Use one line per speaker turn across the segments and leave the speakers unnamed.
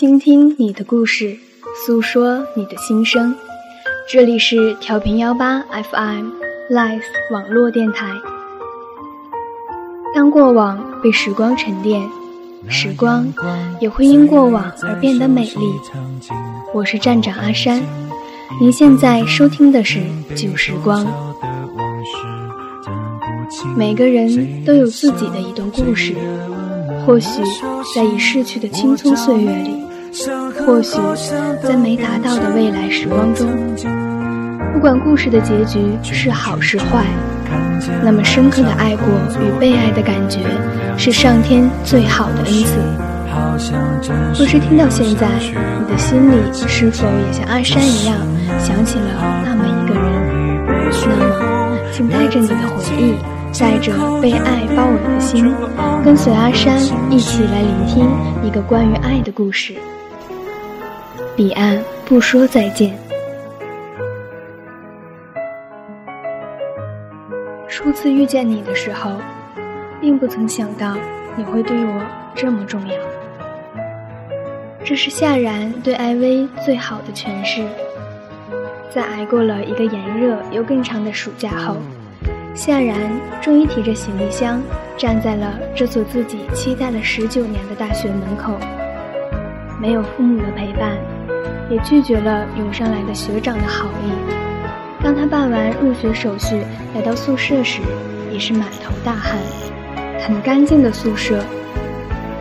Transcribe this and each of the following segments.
倾听你的故事，诉说你的心声。这里是调频幺八 FM Life 网络电台。当过往被时光沉淀，时光也会因过往而变得美丽。我是站长阿山，您现在收听的是旧时光。每个人都有自己的一段故事。或许在已逝去的青葱岁月里，或许在没达到的未来时光中，不管故事的结局是好是坏，那么深刻的爱过与被爱的感觉，是上天最好的恩赐。不知听到现在，你的心里是否也像阿山一样，想起了那么一个人？那么，请带着你的回忆。带着被爱包围的心，跟随阿山一起来聆听一个关于爱的故事。彼岸不说再见。初次遇见你的时候，并不曾想到你会对我这么重要。这是夏然对艾薇最好的诠释。在挨过了一个炎热又更长的暑假后。夏然终于提着行李箱，站在了这所自己期待了十九年的大学门口。没有父母的陪伴，也拒绝了涌上来的学长的好意。当他办完入学手续，来到宿舍时，已是满头大汗。很干净的宿舍，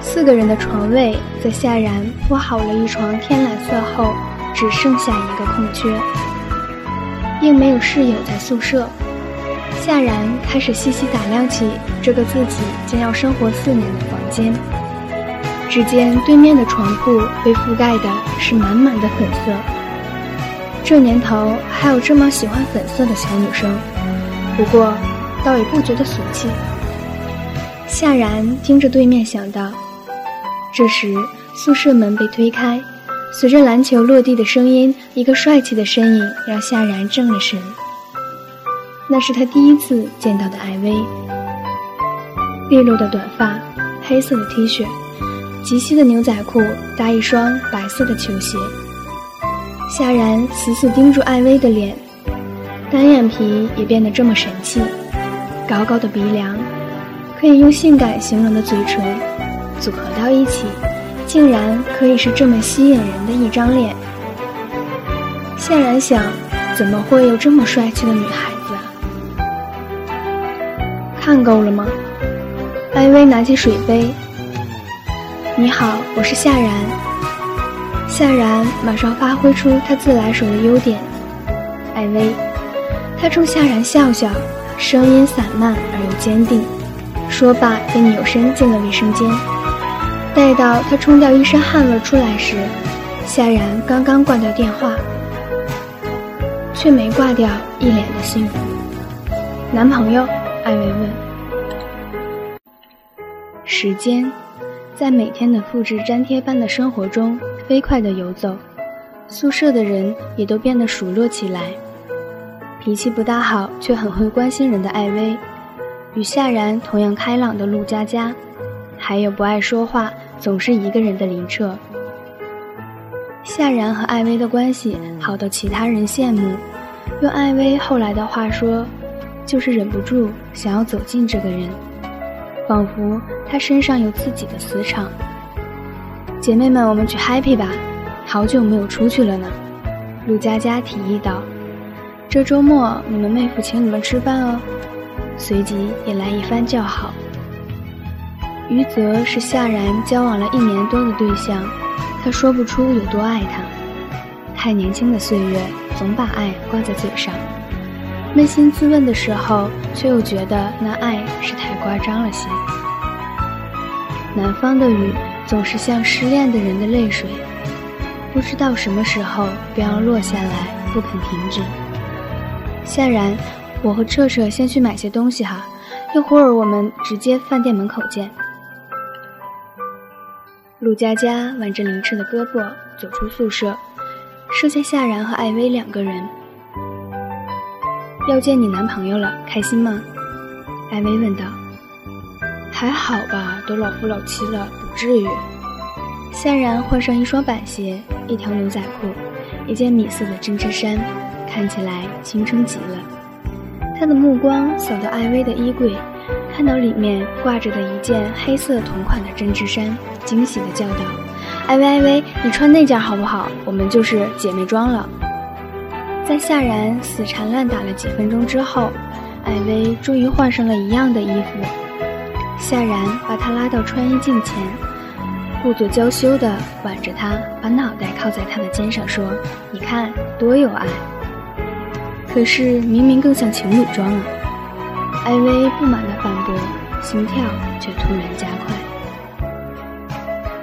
四个人的床位，在夏然铺好了一床天蓝色后，只剩下一个空缺，并没有室友在宿舍。夏然开始细细打量起这个自己将要生活四年的房间，只见对面的床铺被覆盖的是满满的粉色。这年头还有这么喜欢粉色的小女生，不过倒也不觉得俗气。夏然听着对面想到，这时宿舍门被推开，随着篮球落地的声音，一个帅气的身影让夏然怔了神。那是他第一次见到的艾薇，利落的短发，黑色的 T 恤，极细的牛仔裤，搭一双白色的球鞋。夏然死死盯住艾薇的脸，单眼皮也变得这么神气，高高的鼻梁，可以用性感形容的嘴唇，组合到一起，竟然可以是这么吸引人的一张脸。夏然想，怎么会有这么帅气的女孩子？看够了吗？艾薇拿起水杯。你好，我是夏然。夏然马上发挥出他自来水的优点。艾薇，他冲夏然笑笑，声音散漫而又坚定。说罢，便扭身进了卫生间。待到他冲掉一身汗味出来时，夏然刚刚挂掉电话，却没挂掉，一脸的幸福。男朋友。艾薇问：“时间在每天的复制粘贴般的生活中飞快地游走，宿舍的人也都变得熟络起来。脾气不大好却很会关心人的艾薇，与夏然同样开朗的陆佳佳，还有不爱说话总是一个人的林澈。夏然和艾薇的关系好到其他人羡慕，用艾薇后来的话说。”就是忍不住想要走近这个人，仿佛他身上有自己的磁场。姐妹们，我们去 happy 吧，好久没有出去了呢。陆佳佳提议道：“这周末你们妹夫请你们吃饭哦。”随即也来一番叫好。余泽是夏然交往了一年多的对象，他说不出有多爱他，太年轻的岁月总把爱挂在嘴上。扪心自问的时候，却又觉得那爱是太夸张了些。南方的雨总是像失恋的人的泪水，不知道什么时候便要落下来，不肯停止。夏然，我和彻彻先去买些东西哈，一会儿我们直接饭店门口见。陆佳佳挽着林彻的胳膊走出宿舍，剩下夏然和艾薇两个人。要见你男朋友了，开心吗？艾薇问道。还好吧，都老夫老妻了，不至于。夏然换上一双板鞋，一条牛仔裤，一件米色的针织衫，看起来青春极了。他的目光扫到艾薇的衣柜，看到里面挂着的一件黑色同款的针织衫，惊喜地叫道：“艾薇，艾薇，你穿那件好不好？我们就是姐妹装了。”在夏然死缠烂打了几分钟之后，艾薇终于换上了一样的衣服。夏然把她拉到穿衣镜前。故作娇羞地挽着她，把脑袋靠在她的肩上，说：“你看多有爱。”可是明明更像情侣装啊！艾薇不满地反驳，心跳却突然加快。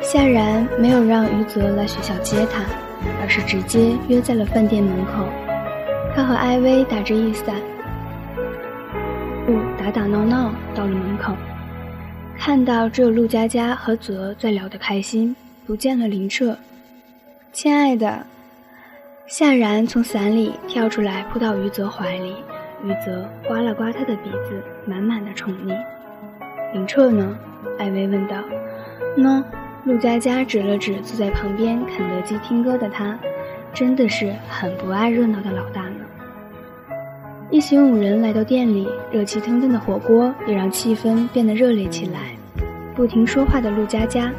夏然没有让余泽来学校接她，而是直接约在了饭店门口。他和艾薇打着一伞，不打打闹闹到了门口。看到只有陆佳佳和泽在聊得开心，不见了林澈。亲爱的，夏然从伞里跳出来，扑到于泽怀里。于泽刮了刮他的鼻子，满满的宠溺。林澈呢？艾薇问道。喏，陆佳佳指了指坐在旁边肯德基听歌的他，真的是很不爱热闹的老大。一行五人来到店里，热气腾腾的火锅也让气氛变得热烈起来。不停说话的陆佳佳，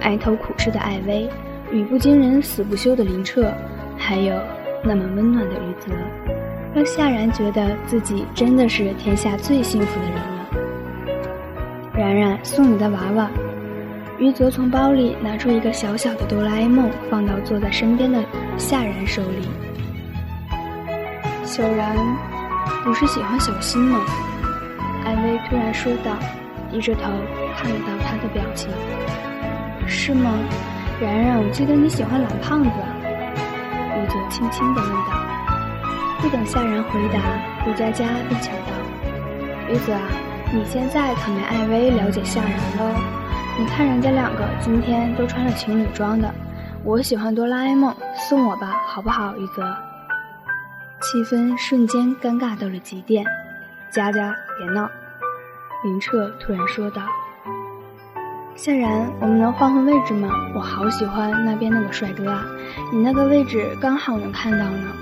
埋头苦吃的艾薇，语不惊人死不休的林澈，还有那么温暖的余泽，让夏然觉得自己真的是天下最幸福的人了。然然送你的娃娃。余泽从包里拿出一个小小的哆啦 A 梦，放到坐在身边的夏然手里。小然。不是喜欢小新吗？艾薇突然说道，低着头看不到他的表情。是吗？然然，我记得你喜欢蓝胖子。余泽轻轻地问道。不等夏然回答，陆佳佳便抢道：“余泽啊，你现在可没艾薇了解夏然喽。你看人家两个今天都穿了情侣装的。我喜欢哆啦 A 梦，送我吧，好不好，余泽？”气氛瞬间尴尬到了极点，佳佳别闹，林澈突然说道：“夏然，我们能换换位置吗？我好喜欢那边那个帅哥啊，你那个位置刚好能看到呢。”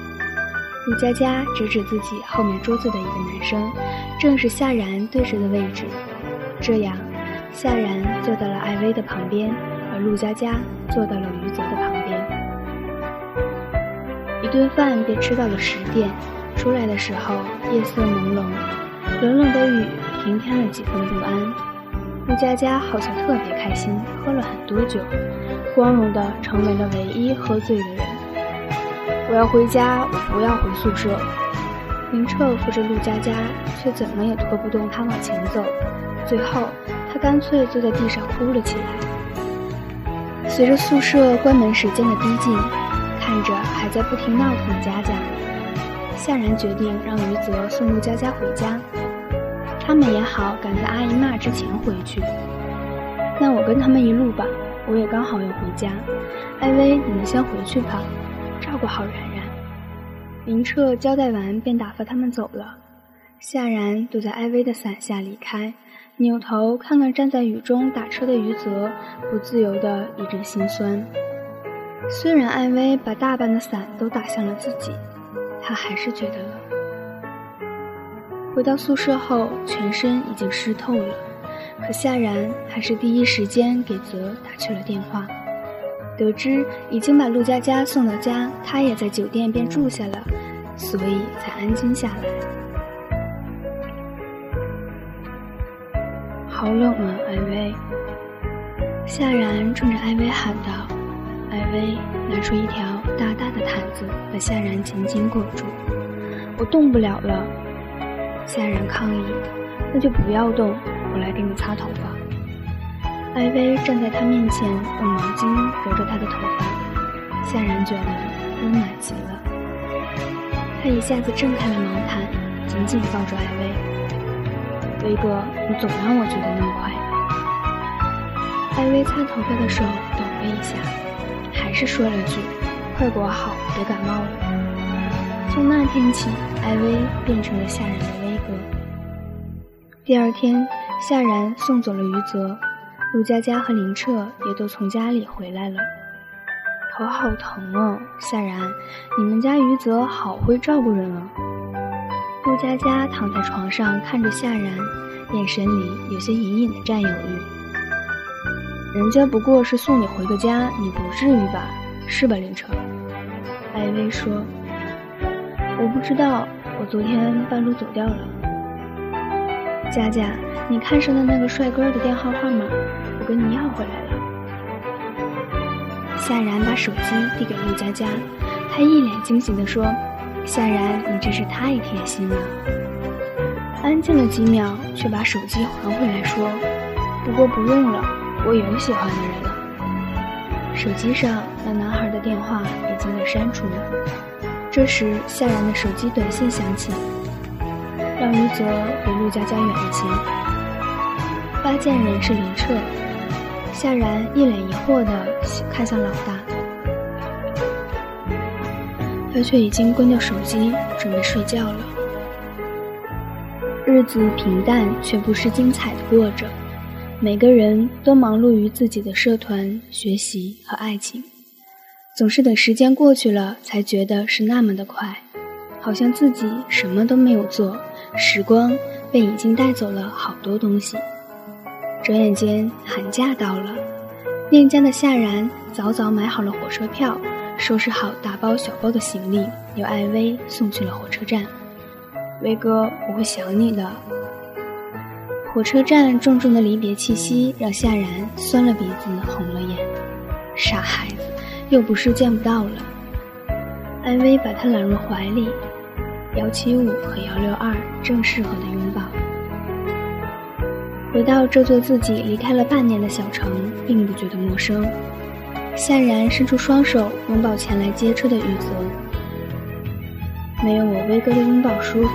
陆佳佳指指自己后面桌子的一个男生，正是夏然对着的位置。这样，夏然坐到了艾薇的旁边，而陆佳佳坐到了余泽的旁边。一顿饭便吃到了十点，出来的时候夜色朦胧，冷冷的雨平添了几分不安。陆佳佳好像特别开心，喝了很多酒，光荣的成为了唯一喝醉的人。我要回家，我不要回宿舍。林彻扶着陆佳佳，却怎么也拖不动她往前走，最后他干脆坐在地上哭了起来。随着宿舍关门时间的逼近。看着还在不停闹腾的佳佳，夏然决定让余泽送陆佳佳回家。他们也好赶在阿姨骂之前回去。那我跟他们一路吧，我也刚好要回家。艾薇，你们先回去吧，照顾好然然。林彻交代完，便打发他们走了。夏然躲在艾薇的伞下离开，扭头看看站在雨中打车的余泽，不自由的一阵心酸。虽然艾薇把大半的伞都打向了自己，她还是觉得冷。回到宿舍后，全身已经湿透了，可夏然还是第一时间给泽打去了电话。得知已经把陆佳佳送到家，他也在酒店便住下了，所以才安静下来。好冷啊，艾薇！夏然冲着艾薇喊道。艾薇拿出一条大大的毯子，把夏然紧紧裹住。我动不了了。夏然抗议：“那就不要动，我来给你擦头发。”艾薇站在他面前，用毛巾揉着他的头发。夏然觉得温暖极了。他一下子挣开了毛毯，紧紧抱住艾薇。威哥，你总让我觉得那么快。艾薇擦头发的手抖了一下。还是说了句：“快裹好，别感冒了。”从那天起，艾薇变成了夏然的威哥。第二天，夏然送走了余泽，陆佳佳和林澈也都从家里回来了。头好疼哦，夏然，你们家余泽好会照顾人啊。陆佳佳躺在床上看着夏然，眼神里有些隐隐的占有欲。人家不过是送你回个家，你不至于吧？是吧，林彻？艾薇说：“我不知道，我昨天半路走掉了。”佳佳，你看上的那个帅哥的电话号码，我跟你要回来了。夏然把手机递给陆佳佳，她一脸惊喜地说：“夏然，你真是太贴心了。”安静了几秒，却把手机还回来，说：“不过不用了，我有喜欢的人了。”手机上那男孩的电话已经被删除。这时，夏然的手机短信响起，让余泽回陆家家远一些。发件人是林彻。夏然一脸疑惑地看向老大，他却已经关掉手机，准备睡觉了。日子平淡却不失精彩的过着，每个人都忙碌于自己的社团、学习和爱情，总是等时间过去了才觉得是那么的快，好像自己什么都没有做，时光便已经带走了好多东西。转眼间，寒假到了，念家的夏然早早买好了火车票，收拾好大包小包的行李，由艾薇送去了火车站。威哥，我会想你的。火车站重重的离别气息让夏然酸了鼻子，红了眼。傻孩子，又不是见不到了。艾薇把他揽入怀里，幺七五和幺六二正适合的拥抱。回到这座自己离开了半年的小城，并不觉得陌生。夏然伸出双手拥抱前来接车的雨泽，没有我威哥的拥抱舒服，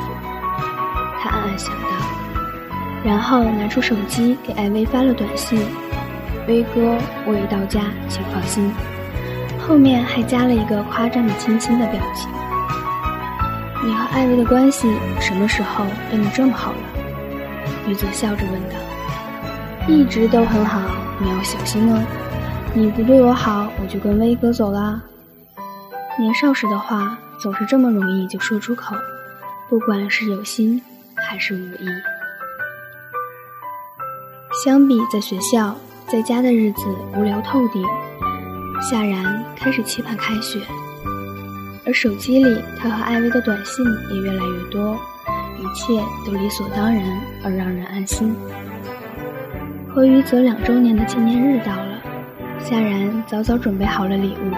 他暗暗想到。然后拿出手机给艾薇发了短信：“威哥，我已到家，请放心。”后面还加了一个夸张的亲亲的表情。你和艾薇的关系什么时候变得这么好了？雨泽笑着问道：“一直都很好，你要小心哦。你不对我好，我就跟威哥走啦。”年少时的话总是这么容易就说出口，不管是有心还是无意。相比在学校，在家的日子无聊透顶，夏然开始期盼开学，而手机里他和艾薇的短信也越来越多。一切都理所当然而让人安心。和余泽两周年的纪念日到了，夏然早早准备好了礼物。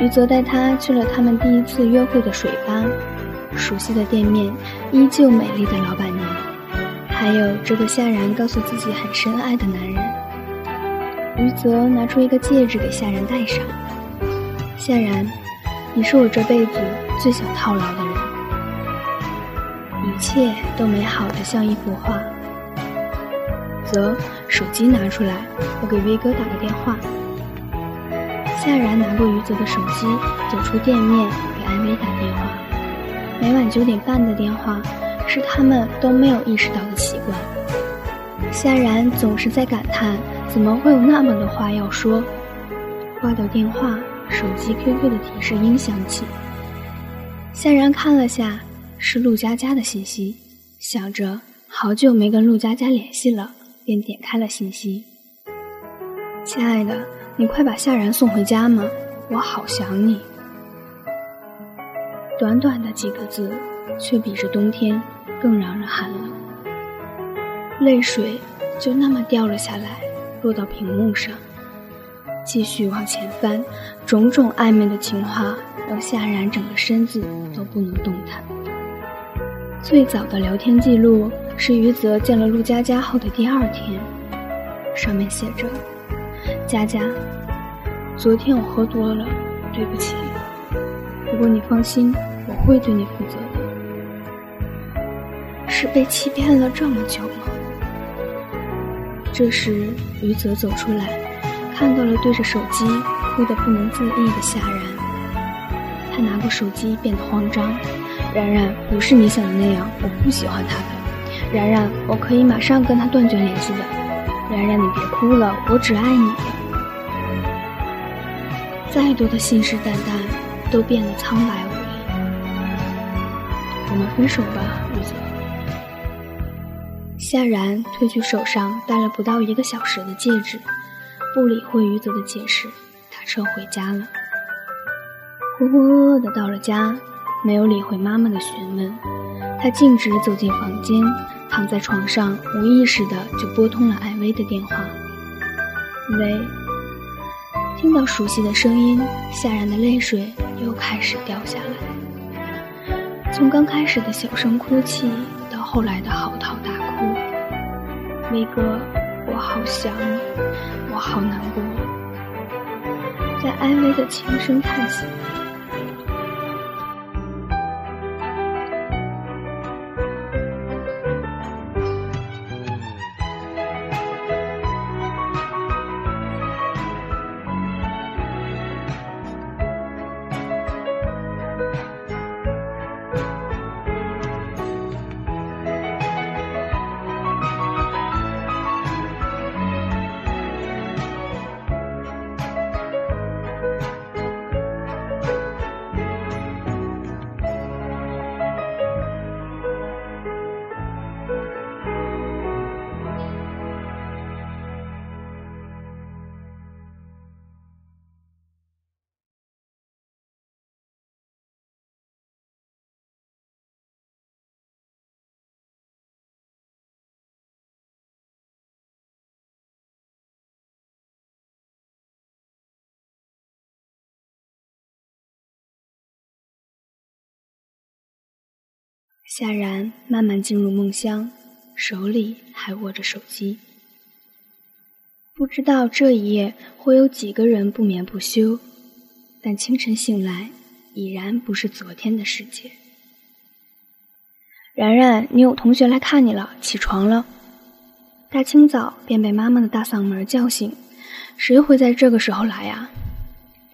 余泽带他去了他们第一次约会的水吧，熟悉的店面，依旧美丽的老板娘，还有这个夏然告诉自己很深爱的男人。余泽拿出一个戒指给夏然戴上。夏然，你是我这辈子最想套牢的人。一切都美好的像一幅画。则手机拿出来，我给威哥打个电话。夏然拿过余泽的手机，走出店面给艾薇打电话。每晚九点半的电话，是他们都没有意识到的习惯。夏然总是在感叹，怎么会有那么多话要说？挂掉电话，手机 QQ 的提示音响起。夏然看了下。是陆佳佳的信息，想着好久没跟陆佳佳联系了，便点开了信息。亲爱的，你快把夏然送回家吗？我好想你。短短的几个字，却比这冬天更让人寒冷。泪水就那么掉了下来，落到屏幕上。继续往前翻，种种暧昧的情话让夏然整个身子都不能动弹。最早的聊天记录是余泽见了陆佳佳后的第二天，上面写着：“佳佳，昨天我喝多了，对不起。不过你放心，会对你负责的。”是被欺骗了这么久吗？这时余泽走出来，看到了对着手机哭得不能自抑的夏然，他拿过手机，变得慌张。然然不是你想的那样，我不喜欢他的。然然，我可以马上跟他断绝联系的。然然，你别哭了，我只爱你。再多的信誓旦旦，都变得苍白无力。我们分手吧，玉泽。夏然褪去手上戴了不到一个小时的戒指，不理会于泽的解释，打车回家了。浑浑噩噩的到了家，没有理会妈妈的询问，他径直走进房间，躺在床上，无意识的就拨通了艾薇的电话。喂。听到熟悉的声音，夏然的泪水又开始掉下来。从刚开始的小声哭泣，到后来的嚎啕大哭。威哥，我好想你，我好难过。在艾薇的轻声叹息。夏然慢慢进入梦乡，手里还握着手机。不知道这一夜会有几个人不眠不休，但清晨醒来，已然不是昨天的世界。然然，你有同学来看你了，起床了。大清早便被妈妈的大嗓门叫醒，谁会在这个时候来呀？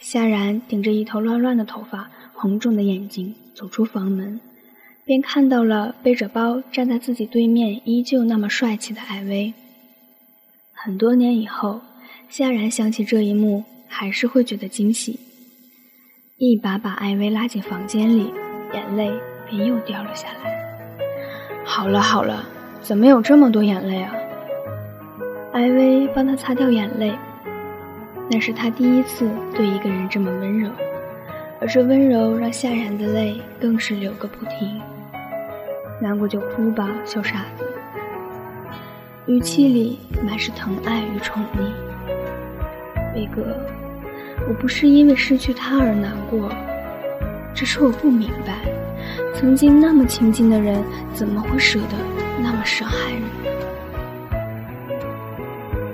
夏然顶着一头乱乱的头发，红肿的眼睛走出房门。便看到了背着包站在自己对面、依旧那么帅气的艾薇。很多年以后，夏然想起这一幕，还是会觉得惊喜，一把把艾薇拉进房间里，眼泪便又掉了下来。好了好了，怎么有这么多眼泪啊？艾薇帮他擦掉眼泪，那是他第一次对一个人这么温柔，而这温柔让夏然的泪更是流个不停。难过就哭吧，小傻子。语气里满是疼爱与宠溺。威哥，我不是因为失去他而难过，只是我不明白，曾经那么亲近的人，怎么会舍得那么伤害人？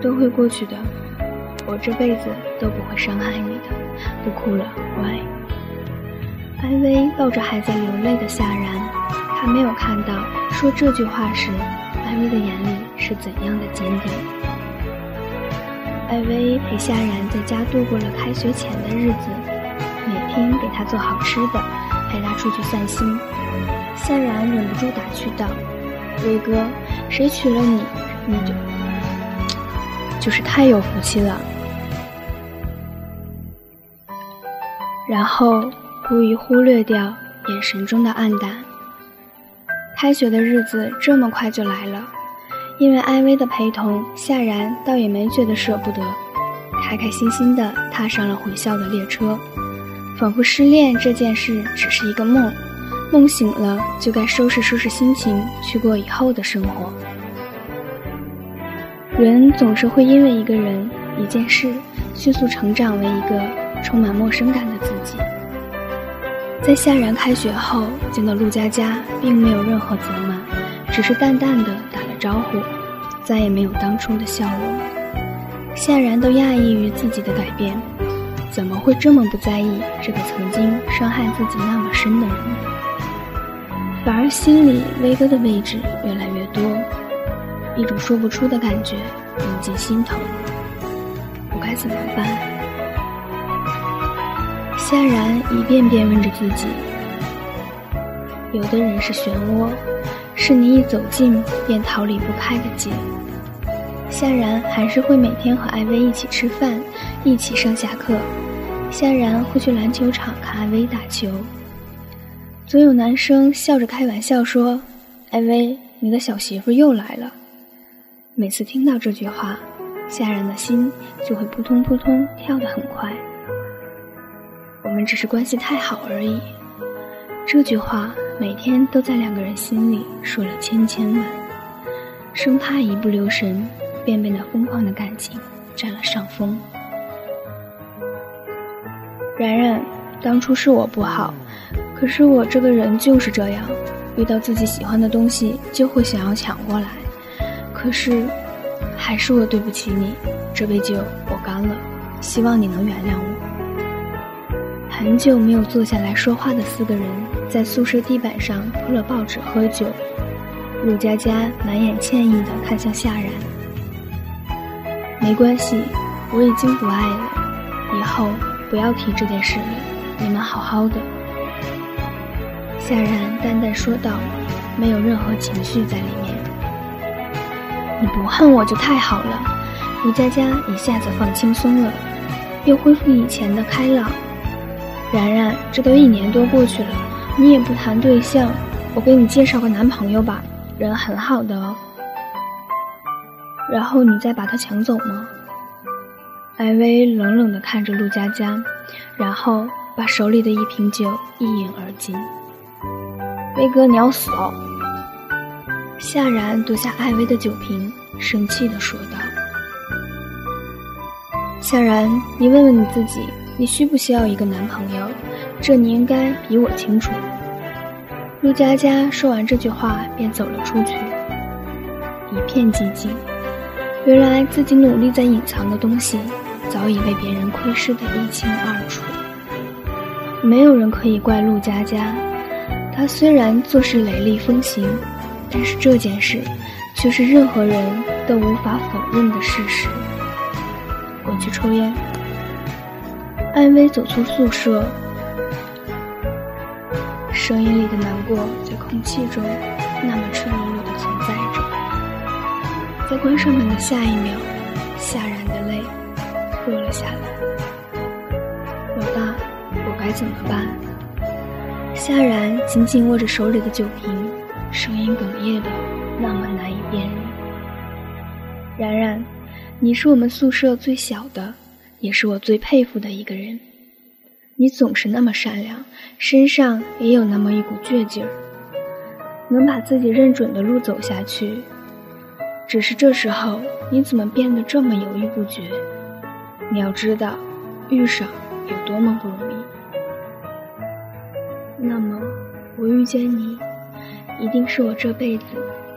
都会过去的，我这辈子都不会伤害你的。不哭了，乖。艾薇抱着还在流泪的夏然。还没有看到说这句话时，艾薇的眼里是怎样的坚定。艾薇陪夏然在家度过了开学前的日子，每天给他做好吃的，陪他出去散心。夏然忍不住打趣道：“威哥，谁娶了你，你就就是太有福气了。”然后故意忽略掉眼神中的暗淡。开学的日子这么快就来了，因为艾薇的陪同，夏然倒也没觉得舍不得，开开心心地踏上了回校的列车，仿佛失恋这件事只是一个梦，梦醒了就该收拾收拾心情去过以后的生活。人总是会因为一个人、一件事，迅速成长为一个充满陌生感的自己。在夏然开学后见到陆佳佳，并没有任何责骂，只是淡淡的打了招呼，再也没有当初的笑容。夏然都讶异于自己的改变，怎么会这么不在意这个曾经伤害自己那么深的人？反而心里威哥的位置越来越多，一种说不出的感觉涌进心头，我该怎么办？夏然一遍遍问着自己：有的人是漩涡，是你一走近便逃离不开的结；夏然还是会每天和艾薇一起吃饭，一起上下课。夏然会去篮球场看艾薇打球。总有男生笑着开玩笑说：“艾薇，你的小媳妇又来了。”每次听到这句话，夏然的心就会扑通扑通跳得很快。我们只是关系太好而已。这句话每天都在两个人心里说了千千万，生怕一不留神。便被那疯狂的感情占了上风。然然，当初是我不好，可是我这个人就是这样，遇到自己喜欢的东西就会想要抢过来。可是，还是我对不起你，这杯酒我干了，希望你能原谅我。很久没有坐下来说话的四个人，在宿舍地板上铺了报纸喝酒。陆佳佳满眼歉意地看向夏然。没关系，我已经不爱了，以后不要提这件事了。你们好好的。”夏然淡淡说道，没有任何情绪在里面。“你不恨我就太好了。”陆佳佳一下子放轻松了，又恢复以前的开朗。然然，这都一年多过去了，你也不谈对象，我给你介绍个男朋友吧，人很好的哦。然后你再把他抢走吗？艾薇冷冷地看着陆佳佳，然后把手里的一瓶酒一饮而尽。威哥，你要死哦！夏然夺下艾薇的酒瓶，生气地说道：“夏然，你问问你自己，你需不需要一个男朋友？这你应该比我清楚。”陆佳佳说完这句话，便走了出去。一片寂静。原来自己努力在隐藏的东西，早已被别人窥视得一清二楚。没有人可以怪陆佳佳，她虽然做事雷厉风行，但是这件事却是任何人都无法否认的事实。我去抽烟。艾薇走出宿舍，声音里的难过在空气中那么赤裸裸的存在着。在关上门的下一秒，夏然的泪落了下来。老大，我该怎么办？夏然紧紧握着手里的酒瓶，声音哽咽的那么难以辨认。然然，你是我们宿舍最小的，也是我最佩服的一个人。你总是那么善良，身上也有那么一股倔劲儿，能把自己认准的路走下去。只是这时候，你怎么变得这么犹豫不决？你要知道，遇上有多么不容易。那么，我遇见你，一定是我这辈子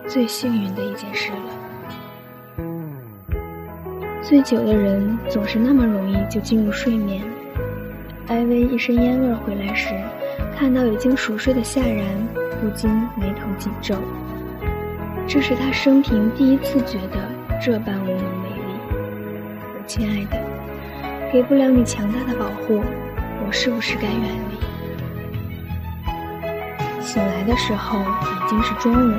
最幸运的一件事了。醉酒的人总是那么容易就进入睡眠。艾薇一身烟味回来时，看到已经熟睡的夏然，不禁眉头紧皱。这是他生平第一次觉得这般无能为力。我亲爱的，给不了你强大的保护，我是不是该远离？醒来的时候已经是中午，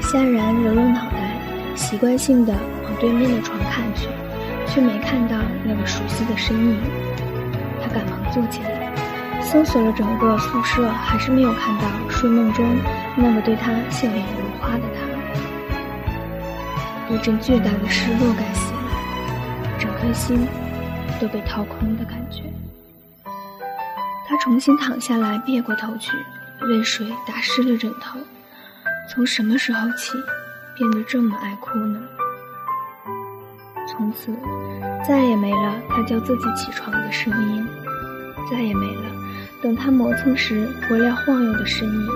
夏然揉揉脑袋，习惯性的往对面的床看去，却没看到那个熟悉的身影。他赶忙坐起来，搜索了整个宿舍，还是没有看到睡梦中那个对他笑脸如花的他。一阵巨大的失落感袭来，整颗心都被掏空的感觉。他重新躺下来，别过头去，泪水打湿了枕头。从什么时候起，变得这么爱哭呢？从此，再也没了他叫自己起床的声音，再也没了等他磨蹭时回来晃悠的身影，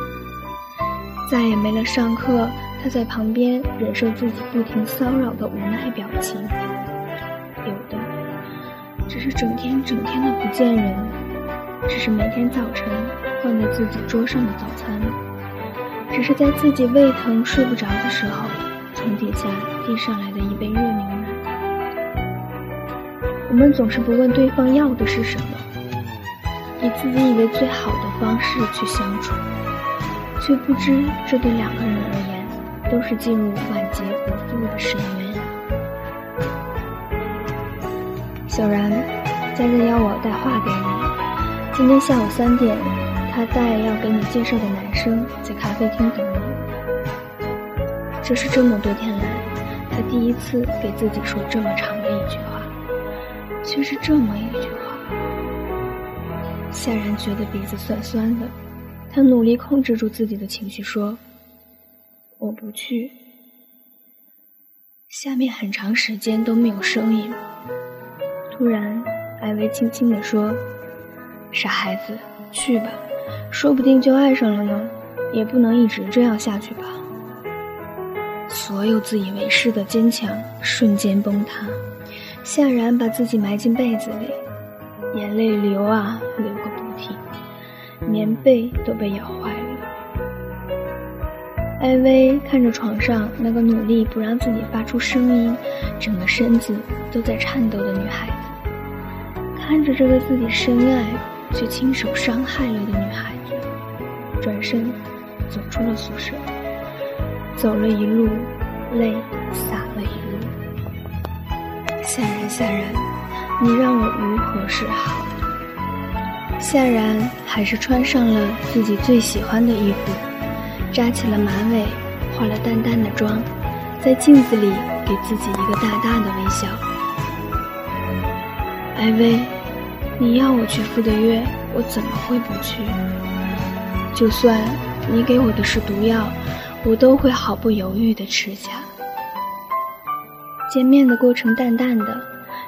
再也没了上课。他在旁边忍受自己不停骚扰的无奈表情，有的只是整天整天的不见人，只是每天早晨放在自己桌上的早餐，只是在自己胃疼睡不着的时候，从底下递上来的一杯。我们总是不问对方要的是什么，以自己以为最好的方式去相处，却不知这对两个人而言。都是进入万劫不复的深渊。小然，佳佳要我带话给你。今天下午三点，他带要给你介绍的男生在咖啡厅等你。这是这么多天来，他第一次给自己说这么长，却是这么一句话。夏然觉得鼻子酸酸的，他努力控制住自己的情绪，说：“我不去。”下面很长时间都没有声音。突然，艾薇轻轻地说。傻孩子，去吧，说不定就爱上了呢，也不能一直这样下去吧。所有自以为是的坚强瞬间崩塌，夏然把自己埋进被子里，眼泪流啊流个不停，棉被都被咬坏了。艾薇看着床上那个努力不让自己发出声音，整个身子都在颤抖的女孩子，看着这个自己深爱。却亲手伤害了的女孩子，转身走出了宿舍，走了一路，泪洒了一路。夏然，夏然，你让我如何是好？夏然还是穿上了自己最喜欢的衣服，扎起了马尾，化了淡淡的妆，在镜子里给自己一个大大的微笑。艾薇。你要我去赴的约，我怎么会不去？就算你给我的是毒药，我都会毫不犹豫地吃下。见面的过程淡淡的，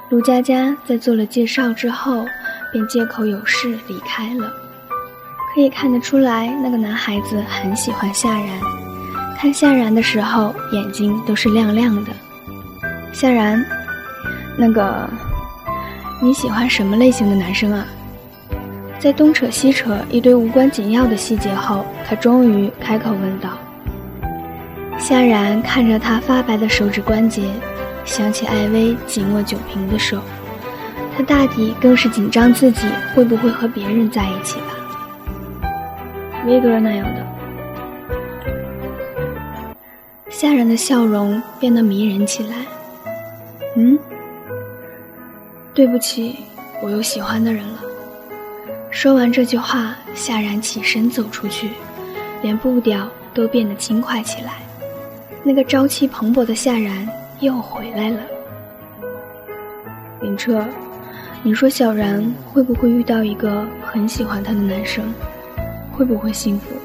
陆佳佳在做了介绍之后，便借口有事离开了。可以看得出来，那个男孩子很喜欢夏然，看夏然的时候，眼睛都是亮亮的。夏然，那个。你喜欢什么类型的男生啊？在东扯西扯一堆无关紧要的细节后，他终于开口问道。夏然看着他发白的手指关节，想起艾薇紧握酒瓶的手，他大抵更是紧张自己会不会和别人在一起吧。威格那样的。夏然的笑容变得迷人起来。嗯。对不起，我有喜欢的人了。说完这句话，夏然起身走出去，连步调都变得轻快起来。那个朝气蓬勃的夏然又回来了。林彻，你说小然会不会遇到一个很喜欢他的男生？会不会幸福？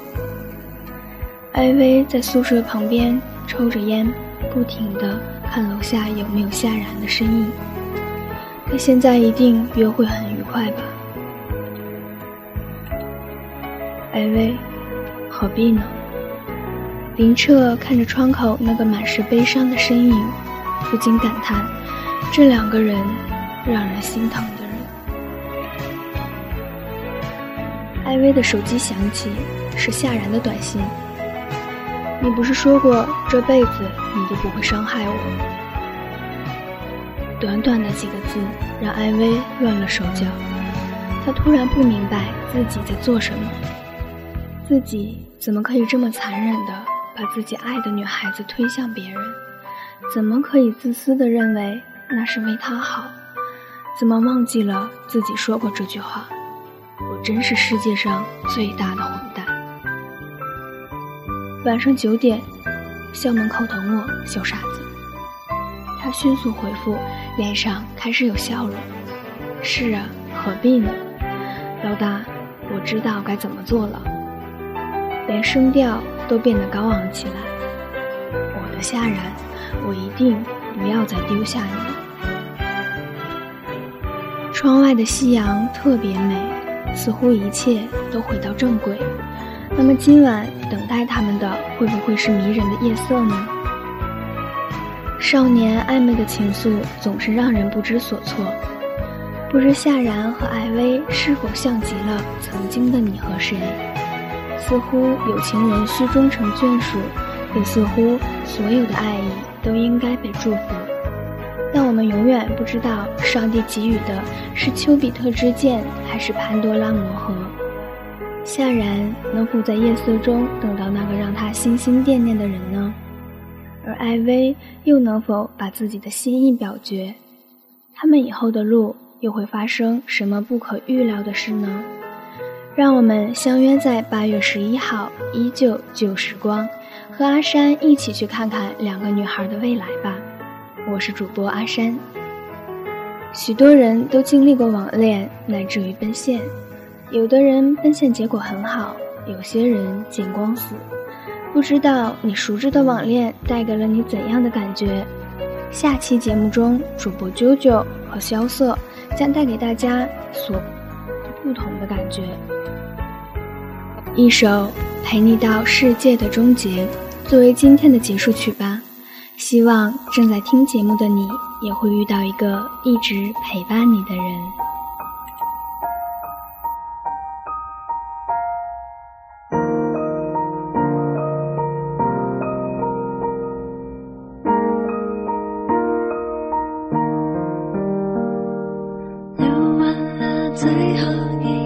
艾薇在宿舍旁边抽着烟，不停的看楼下有没有夏然的身影。他现在一定约会很愉快吧？艾薇，何必呢？林彻看着窗口那个满是悲伤的身影，不禁感叹：这两个人，让人心疼的人。艾薇的手机响起，是夏然的短信：“你不是说过这辈子你都不会伤害我？”短短的几个字让艾薇乱了手脚，她突然不明白自己在做什么，自己怎么可以这么残忍的把自己爱的女孩子推向别人？怎么可以自私的认为那是为她好？怎么忘记了自己说过这句话？我真是世界上最大的混蛋！晚上九点，校门口等我，小傻子。他迅速回复。脸上开始有笑容。是啊，何必呢？老大，我知道该怎么做了。连声调都变得高昂起来。我的夏然，我一定不要再丢下你。窗外的夕阳特别美，似乎一切都回到正轨。那么今晚等待他们的会不会是迷人的夜色呢？少年暧昧的情愫总是让人不知所措，不知夏然和艾薇是否像极了曾经的你和谁？似乎有情人需终成眷属，也似乎所有的爱意都应该被祝福。但我们永远不知道，上帝给予的是丘比特之箭，还是潘多拉魔盒。夏然能否在夜色中等到那个让他心心念念的人呢？而艾薇又能否把自己的心意表决？他们以后的路又会发生什么不可预料的事呢？让我们相约在八月十一号，依旧旧时光，和阿山一起去看看两个女孩的未来吧。我是主播阿山。许多人都经历过网恋，乃至于奔现，有的人奔现结果很好，有些人见光死。不知道你熟知的网恋带给了你怎样的感觉？下期节目中，主播啾啾和萧瑟将带给大家所不同的感觉。一首《陪你到世界的终结》作为今天的结束曲吧。希望正在听节目的你也会遇到一个一直陪伴你的人。
聊完了最后一。